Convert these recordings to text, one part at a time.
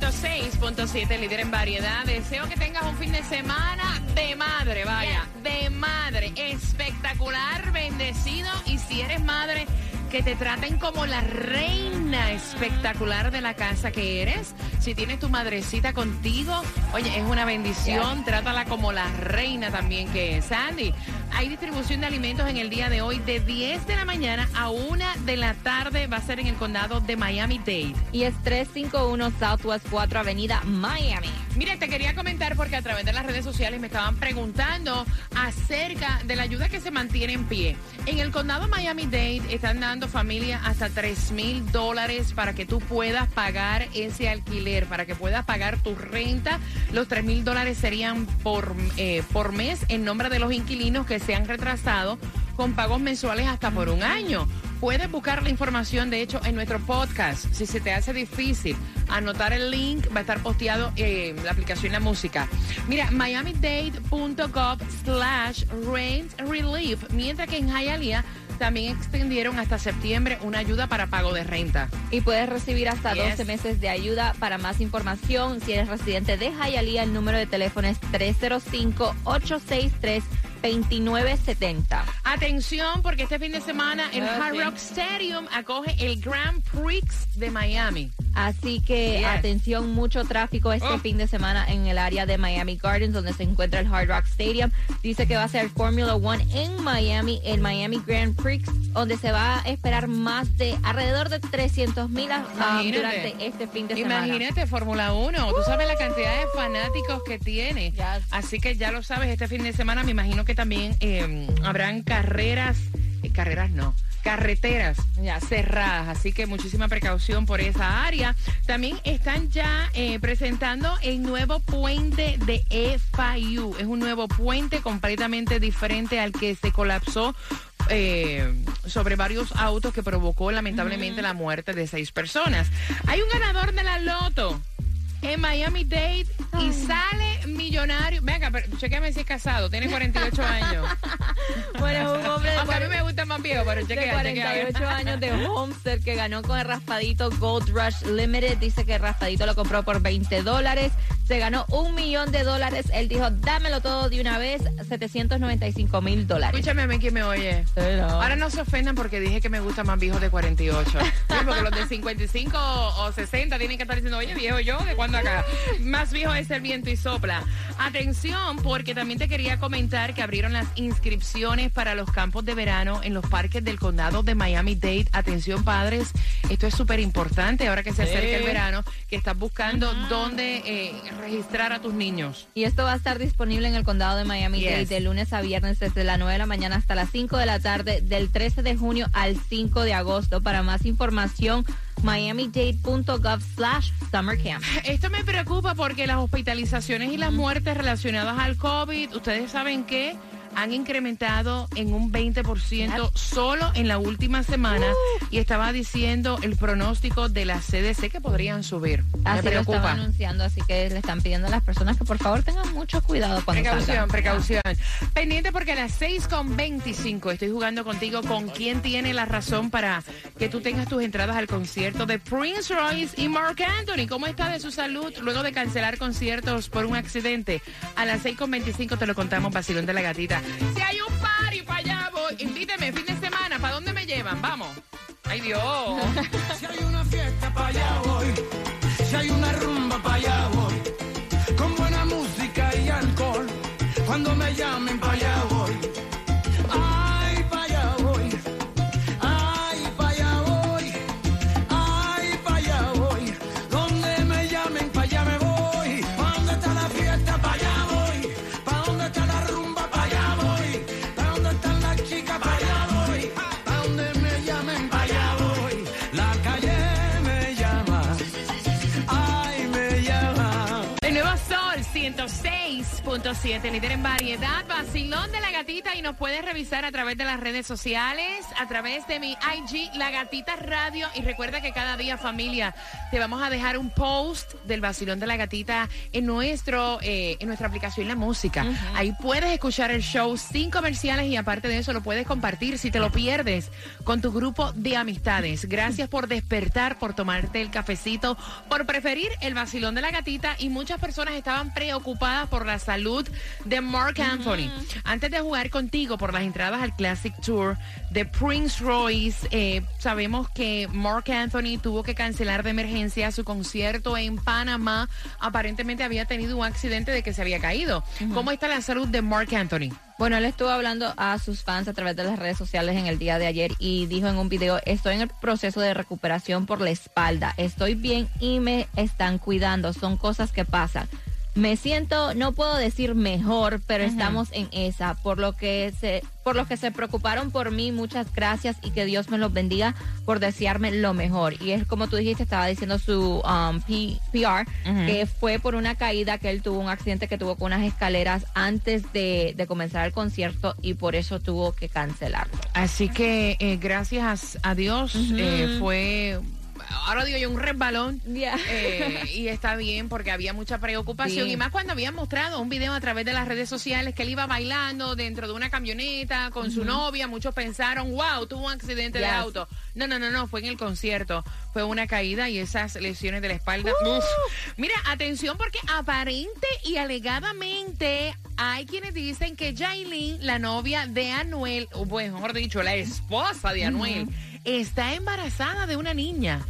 106.7, líder en variedad. Deseo que tengas un fin de semana de madre, vaya, de madre. Espectacular, bendecido. Y si eres madre, que te traten como la reina espectacular de la casa que eres. Si tienes tu madrecita contigo, oye, es una bendición. Trátala como la reina también que es. Sandy, hay distribución de alimentos en el día de hoy de 10 de la mañana a 1 de la tarde. Va a ser en el condado de Miami-Dade. Y es 351 Southwest 4 Avenida, Miami. Mira, te quería comentar porque a través de las redes sociales me estaban preguntando acerca de la ayuda que se mantiene en pie. En el condado Miami-Dade están dando familia hasta 3 mil dólares para que tú puedas pagar ese alquiler, para que puedas pagar tu renta. Los 3 mil dólares serían por, eh, por mes en nombre de los inquilinos que se han retrasado con pagos mensuales hasta por un año. Puedes buscar la información, de hecho, en nuestro podcast. Si se te hace difícil anotar el link, va a estar posteado en la aplicación La Música. Mira, miamidade.gov slash rent relief, mientras que en Hialeah también extendieron hasta septiembre una ayuda para pago de renta. Y puedes recibir hasta Yes. 12 meses de ayuda. Para más información, si eres residente de Hialeah, el número de teléfono es 305-863-2970. Atención, porque este fin de semana el Hard. Rock Stadium acoge el Grand Prix de Miami. Así que Yes. atención, mucho tráfico este Oh. fin de semana en el área de Miami Gardens, donde se encuentra el Hard Rock Stadium. Dice que va a ser Formula One en Miami, el Miami Grand Prix, donde se va a esperar más de alrededor de 300 mil Imagínate. durante este fin de semana. Imagínate, Fórmula 1. Tú sabes la cantidad de fanáticos que tiene. Yes. Así que ya lo sabes, este fin de semana me imagino que también eh, habrán carreras, eh, carreras no, carreteras Ya. cerradas. Así que muchísima precaución por esa área. También están ya eh, presentando el nuevo puente de FIU. Es un nuevo puente completamente diferente al que se colapsó eh, sobre varios autos que provocó lamentablemente la muerte de seis personas. Hay un ganador de la loto en Miami Dade y sale millonario. Venga, pero si es casado, tiene 48 años. Bueno, mí cuare- me gusta más viejo, pero de chequea, chequea. 48 años de Homestead que ganó con el raspadito Gold Rush Limited. Dice que el raspadito lo compró por 20 dólares. Se ganó un millón de dólares. Él dijo, dámelo todo de una vez, 795 mil dólares. Escúchame a mí que me oye. Ahora no se ofendan porque dije que me gusta más viejos de 48. Sí, porque los de 55 o 60 tienen que estar diciendo, oye, viejo yo, ¿de cuándo acá? Más viejo es el viento y sopla. Atención, porque también te quería comentar que abrieron las inscripciones para los campos de verano en los parques del condado de Miami-Dade. Atención, padres, esto es súper importante ahora que se acerca el verano, que estás buscando dónde eh, registrar a tus niños. Y esto va a estar disponible en el condado de Miami-Dade Yes. de lunes a viernes desde las 9 de la mañana hasta las 5 de la tarde del 13 de junio al 5 de agosto. Para más información, miamidade.gov slash summer camp. Esto me preocupa porque las hospitalizaciones y las muertes relacionadas al COVID, ustedes saben que han incrementado en un 20% solo en la última semana y estaba diciendo el pronóstico de la CDC que podrían subir. Me Así lo preocupa. anunciando, así que le están pidiendo a las personas que por favor tengan mucho cuidado cuando Precaución, salgan. precaución. Pendiente porque a las 6 con 25 estoy jugando contigo con quién tiene la razón para que tú tengas tus entradas al concierto de Prince Royce y Mark Anthony. ¿Cómo está de su salud luego de cancelar conciertos por un accidente? A las 6 con 25 te lo contamos, Basilón de la Gatita. Si hay un party para allá voy, invíteme fin de semana. ¿Para dónde me llevan? Vamos. Ay Dios. Si hay una fiesta para allá voy, si hay una rumba para allá voy, con buena música y alcohol, cuando me llamen para allá voy. 106.7, líder en variedad, vacilón de la gatita y nos puedes revisar a través de las redes sociales, a través de mi IG, La Gatita Radio. Y recuerda que cada día, familia, te vamos a dejar un post del vacilón de la gatita en, nuestro, eh, en nuestra aplicación La Música. Ahí puedes escuchar el show sin comerciales y aparte de eso lo puedes compartir si te lo pierdes con tu grupo de amistades. Gracias por despertar, por tomarte el cafecito, por preferir el vacilón de la gatita y muchas personas estaban preocupadas por la salud de Mark Anthony. Antes de jugar contigo por las entradas al Classic Tour de Prince Royce, eh, sabemos que Mark Anthony tuvo que cancelar de emergencia su concierto en Panamá. Aparentemente había tenido un accidente de que se había caído. ¿Cómo está la salud de Mark Anthony? Bueno, él estuvo hablando a sus fans a través de las redes sociales en el día de ayer y dijo en un video, estoy en el proceso de recuperación por la espalda, estoy bien y me están cuidando, son cosas que pasan. Me siento, no puedo decir mejor, pero estamos en esa. Por lo que se, por lo que se preocuparon por mí, muchas gracias y que Dios me los bendiga por desearme lo mejor. Y es como tú dijiste, estaba diciendo su um, P- PR, que fue por una caída que él tuvo, un accidente que tuvo con unas escaleras antes de, de comenzar el concierto y por eso tuvo que cancelarlo. Así que eh, gracias a Dios eh, fue, ahora digo yo, un resbalón. Eh, y está bien porque había mucha preocupación Sí. y más cuando habían mostrado un video a través de las redes sociales que él iba bailando dentro de una camioneta con su novia, muchos pensaron, wow, tuvo un accidente de auto. No, no, no, no, fue en el concierto, fue una caída y esas lesiones de la espalda. Uf. Mira, atención porque aparente y alegadamente hay quienes dicen que Jailin, la novia de Anuel, o mejor dicho, la esposa de Anuel, está embarazada de una niña.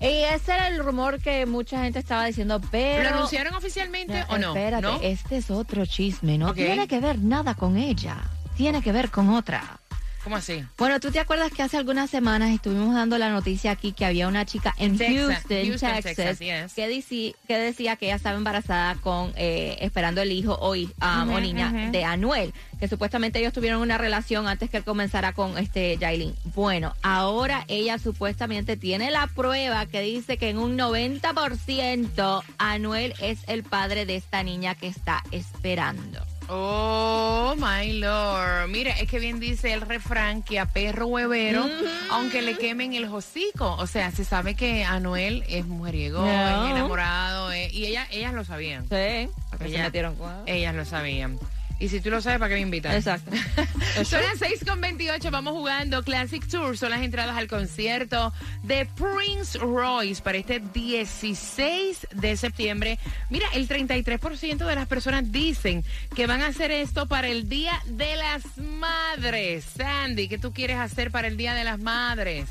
Y ese era el rumor que mucha gente estaba diciendo, pero... ¿Lo anunciaron oficialmente No, o no? Espérate, ¿No? este es otro chisme, no tiene que ver nada con ella, tiene que ver con otra. ¿Cómo así? Bueno, ¿tú te acuerdas que hace algunas semanas estuvimos dando la noticia aquí que había una chica en Texas, Houston, Houston, Texas, Texas, yes. que, dici- que decía que ella estaba embarazada con eh, esperando el hijo hi- um, o niña de Anuel, que supuestamente ellos tuvieron una relación antes que él comenzara con este Jailin. Bueno, ahora ella supuestamente tiene la prueba que dice que en un 90% Anuel es el padre de esta niña que está esperando. Oh, my lord. Mira, es que bien dice el refrán que a perro huevero, aunque le quemen el hocico. O sea, se sabe que Anuel es mujeriego, No. es enamorado, eh, y ella, ellas lo sabían. Sí, se metieron con... Ellas lo sabían. Y si tú lo sabes, ¿para qué me invitas? Exacto. Son las 6 con 28, vamos jugando Classic Tour. Son las entradas al concierto de Prince Royce para este 16 de septiembre. Mira, el 33% de las personas dicen que van a hacer esto para el Día de las Madres. Sandy, ¿qué tú quieres hacer para el Día de las Madres?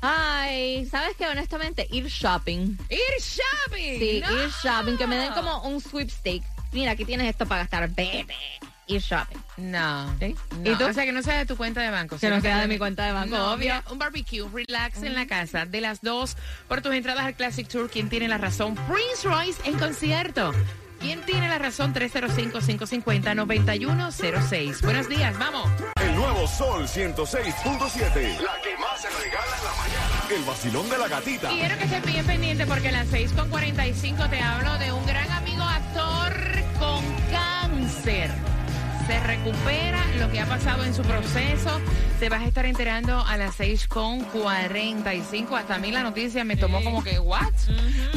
Ay, ¿sabes qué? Honestamente, ir shopping. Ir shopping. Sí, ¡No! ir shopping, que me den como un sweepstake. Mira, aquí tienes esto para gastar, bebé. Ir shopping. No. ¿Sí? No, ¿Y tú? O sea, que no sea de tu cuenta de banco. Que no sea de mi cuenta de banco, No, obvio. un barbecue, relax en la casa. De las dos, por tus entradas al Classic Tour, ¿quién tiene la razón? Prince Royce en concierto. ¿Quién tiene la razón? 305-550-9106. Buenos días, vamos. El nuevo Sol 106.7. La que más se regala en la mañana. El vacilón de la gatita. Quiero que estés bien pendiente porque a las 6.45 te hablo de un gran amigo actor con cáncer. Se recupera lo que ha pasado en su proceso. Te vas a estar enterando a las 6.45. Hasta a mí la noticia me tomó como que, ¿what?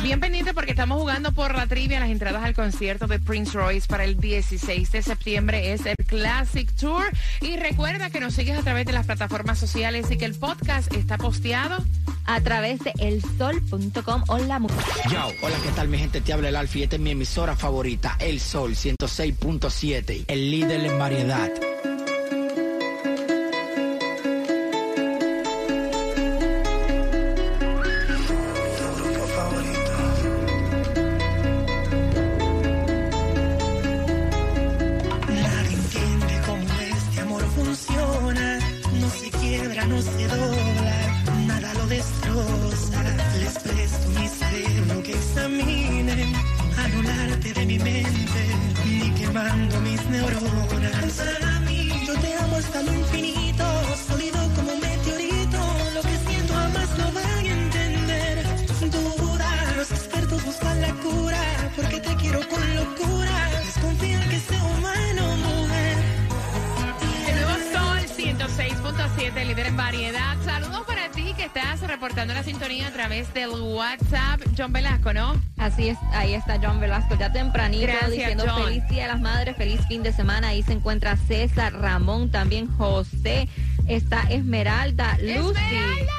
Bien pendiente porque estamos jugando por la trivia las entradas al concierto de Prince Royce para el 16 de septiembre. Es el Classic Tour. Y recuerda que nos sigues a través de las plataformas sociales y que el podcast está posteado A través de elsol.com o la mujer. Yo, hola, ¿qué tal mi gente? Te habla el Alfie, esta es mi emisora favorita, El Sol 106.7, el líder en variedad. Nadie entiende cómo este amor funciona. No se quiebra, no se dobla, neuronas. Yo te amo hasta lo infinito, sólido como un meteorito. Lo que siento jamás lo van a entender. Sin duda, los expertos buscan la cura, porque te quiero con locura. Desconfía que sea humano, mujer. El nuevo sol 106.7, líder en variedad. Saludos por reportando la sintonía a través del WhatsApp. John Velasco, ¿no? Así es, ahí está John Velasco, ya tempranito Gracias, diciendo John. feliz día a las madres, feliz fin de semana. Ahí se encuentra César, Ramón, también José, está Esmeralda, Lucy. Esmeralda,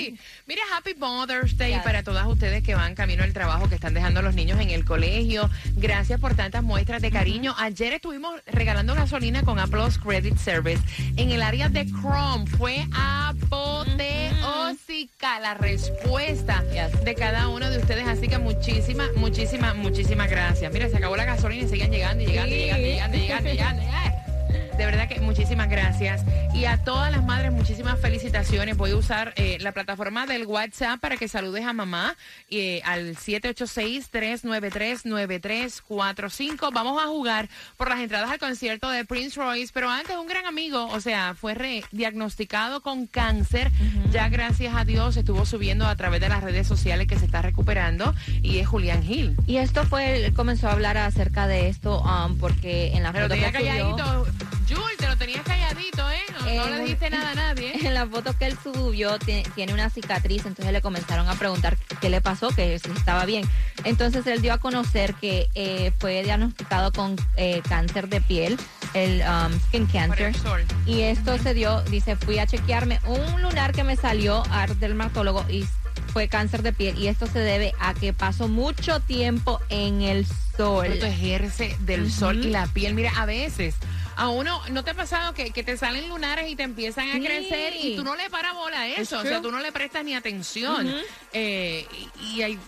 Lucy. Mira, Happy Mother's Day para todas ustedes que van camino al trabajo, que están dejando a los niños en el colegio. Gracias por tantas muestras de cariño. Ayer estuvimos regalando gasolina con Applause Credit Service en el área de Chrome. Fue apoteósica la respuesta de cada uno de ustedes. Así que muchísimas, muchísimas, muchísimas gracias. Mira, se acabó la gasolina y siguen llegando y llegando, y Sí. llegando, y llegando, y llegando, y llegando. De verdad que muchísimas gracias. Y a todas las madres, muchísimas felicitaciones. Voy a usar eh, la plataforma del WhatsApp para que saludes a mamá eh, al 786-393-9345. Vamos a jugar por las entradas al concierto de Prince Royce. Pero antes, un gran amigo, o sea, fue re- diagnosticado con cáncer. Ya gracias a Dios estuvo subiendo a través de las redes sociales que se está recuperando. Y es Julián Gil. Y esto fue, él comenzó a hablar acerca de esto um, porque en la Pero foto que subió, tenías calladito, ¿eh? No, no Eh, le dijiste nada a nadie. en la foto que él subió ti- tiene una cicatriz, entonces le comenzaron a preguntar qué le pasó, que si estaba bien. Entonces él dio a conocer que eh, fue diagnosticado con eh, cáncer de piel, el um, skin cancer. el sol. Y esto se dio, dice, fui a chequearme un lunar que me salió al dermatólogo y fue cáncer de piel. Y esto se debe a que pasó mucho tiempo en el sol. protegerse del Ujú. sol y la piel. Mira, a veces a uno, ¿no te ha pasado que, que te salen lunares y te empiezan a Sí. crecer y tú no le paras bola a eso? O sea, tú no le prestas ni atención. Eh, y, y hay-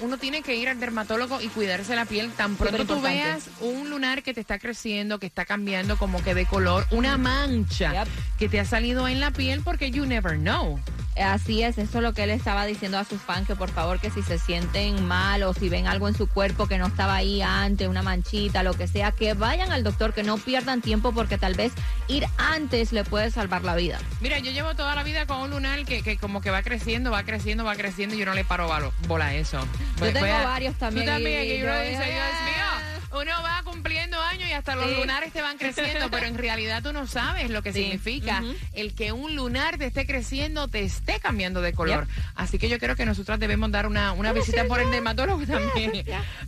uno tiene que ir al dermatólogo y cuidarse la piel. Tan pronto tú veas un lunar que te está creciendo, que está cambiando como que de color, una mancha Yep. que te ha salido en la piel porque you never know. Así es, eso es lo que él estaba diciendo a sus fans, que por favor que si se sienten mal o si ven algo en su cuerpo que no estaba ahí antes, una manchita, lo que sea, que vayan al doctor, que no pierdan tiempo porque tal vez ir antes le puede salvar la vida. Mira, yo llevo toda la vida con un lunar que, que como que va creciendo, va creciendo, va creciendo y yo no le paro bola a eso. Voy- tengo voy a- varios también Tú también, y y uno yo, dice. Dios mío, uno va hasta los Sí. lunares te van creciendo, pero en realidad tú no sabes lo que Sí. significa el que un lunar te esté creciendo, te esté cambiando de color. Yep. Así que yo creo que nosotras debemos dar una, una visita por el dermatólogo también.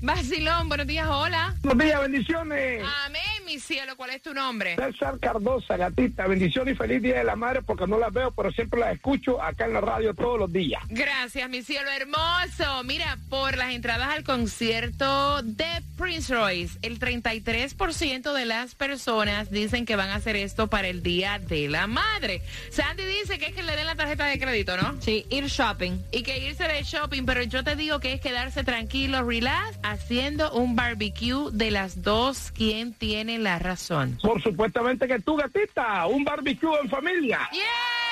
Basilón, buenos días, hola. Buenos días, bendiciones. Amén, mi cielo, ¿cuál es tu nombre? César Cardosa, gatita, bendiciones y feliz día de la madre porque no las veo, pero siempre las escucho acá en la radio todos los días. Gracias, mi cielo hermoso. Mira, por las entradas al concierto de Prince Royce, el 33% de las personas dicen que van a hacer esto para el Día de la Madre. Sandy dice que es que le den la tarjeta de crédito, ¿no? Sí, ir shopping. Y que irse de shopping, pero yo te digo que es quedarse tranquilo, relax, haciendo un barbecue de las dos. ¿Quién tiene la razón? Por supuestamente que tú, gatita, un barbecue en familia. ¡Yes!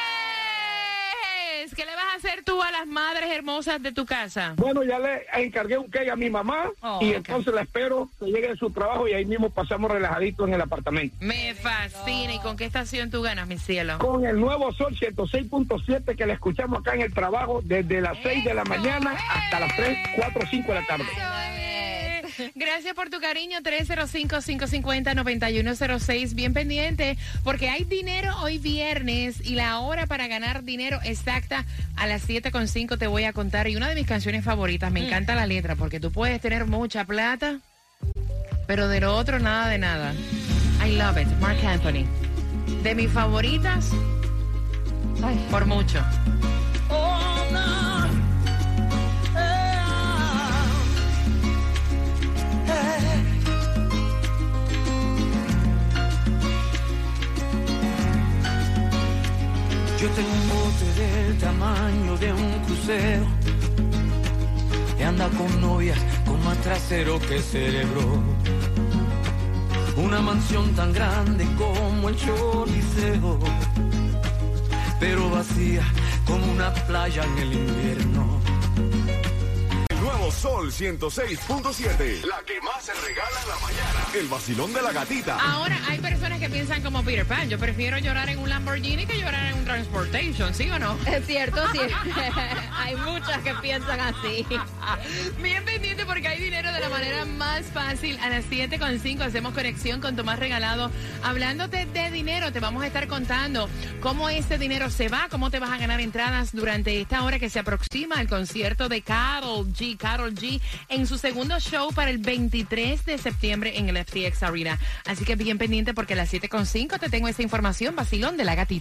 ¿Qué le vas a hacer tú a las madres hermosas de tu casa? Bueno, ya le encargué un cake a mi mamá Oh, y entonces la espero que llegue de su trabajo y ahí mismo pasamos relajaditos en el apartamento. Me fascina. ¿Y con qué estación tú ganas, mi cielo? Con el nuevo Sol 106.7 que le escuchamos acá en el trabajo desde las 6 de la mañana hasta las 3, 4, 5 de la tarde. Gracias por tu cariño, 305-550-9106. Bien pendiente, porque hay dinero hoy viernes y la hora para ganar dinero exacta a las 7.5 te voy a contar. Y una de mis canciones favoritas, me encanta la letra, porque tú puedes tener mucha plata, pero de lo otro nada de nada. I love it, Mark Anthony. De mis favoritas, por mucho. Yo tengo un bote del tamaño de un crucero que anda con novias con más trasero que cerebro. Una mansión tan grande como el Choliseo, pero vacía como una playa en el invierno. Sol 106.7. La que más se regala en la mañana. El vacilón de la gatita. Ahora hay personas que piensan como Peter Pan. Yo prefiero llorar en un Lamborghini que llorar en un Transportation, ¿sí o no? es cierto, sí. Hay muchas que piensan así. Bien pendiente porque hay dinero de la manera más fácil. A las 7.5 hacemos conexión con Tomás Regalado. Hablándote de dinero, te vamos a estar contando cómo ese dinero se va, cómo te vas a ganar entradas durante esta hora que se aproxima al concierto de Carol G. G en su segundo show para el 23 de septiembre en el FTX Arena. Así que bien pendiente porque a las 7.5 te tengo esa información, vacilón de la gatita.